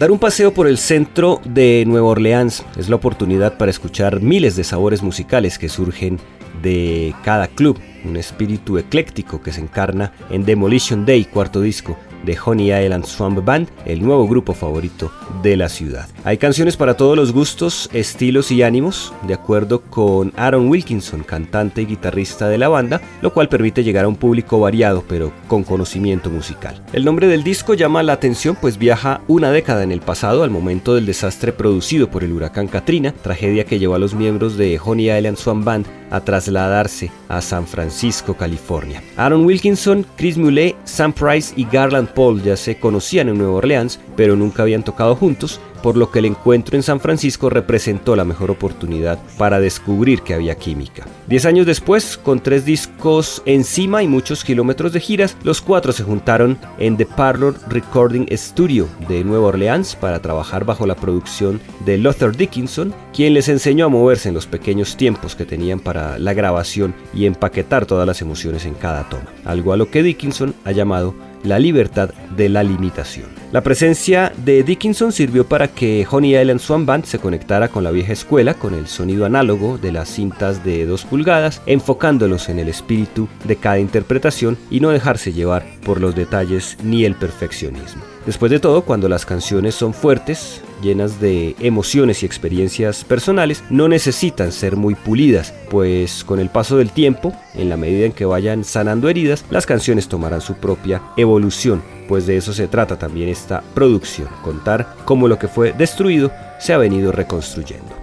Dar un paseo por el centro de Nueva Orleans es la oportunidad para escuchar miles de sabores musicales que surgen de cada club, un espíritu ecléctico que se encarna en Demolition Day, cuarto disco de Honey Island Swamp Band, el nuevo grupo favorito de la ciudad. Hay canciones para todos los gustos, estilos y ánimos, de acuerdo con Aaron Wilkinson, cantante y guitarrista de la banda, lo cual permite llegar a un público variado pero con conocimiento musical. El nombre del disco llama la atención pues viaja una década en el pasado al momento del desastre producido por el huracán Katrina, tragedia que llevó a los miembros de Honey Island Swamp Band a trasladarse a San Francisco, California. Aaron Wilkinson, Chris Mulet, Sam Price y Garland Paul ya se conocían en Nueva Orleans, pero nunca habían tocado juntos, por lo que el encuentro en San Francisco representó la mejor oportunidad para descubrir que había química. Diez años después, con tres discos encima y muchos kilómetros de giras, los cuatro se juntaron en The Parlor Recording Studio de Nueva Orleans para trabajar bajo la producción de Luther Dickinson, quien les enseñó a moverse en los pequeños tiempos que tenían para la grabación y empaquetar todas las emociones en cada toma, algo a lo que Dickinson ha llamado la libertad de la limitación. La presencia de Dickinson sirvió para que Honey Island Swan Band se conectara con la vieja escuela con el sonido análogo de las cintas de 2 pulgadas, enfocándolos en el espíritu de cada interpretación y no dejarse llevar por los detalles ni el perfeccionismo. Después de todo, cuando las canciones son fuertes, llenas de emociones y experiencias personales, no necesitan ser muy pulidas, pues con el paso del tiempo, en la medida en que vayan sanando heridas, las canciones tomarán su propia evolución, pues de eso se trata también esta producción, contar cómo lo que fue destruido se ha venido reconstruyendo.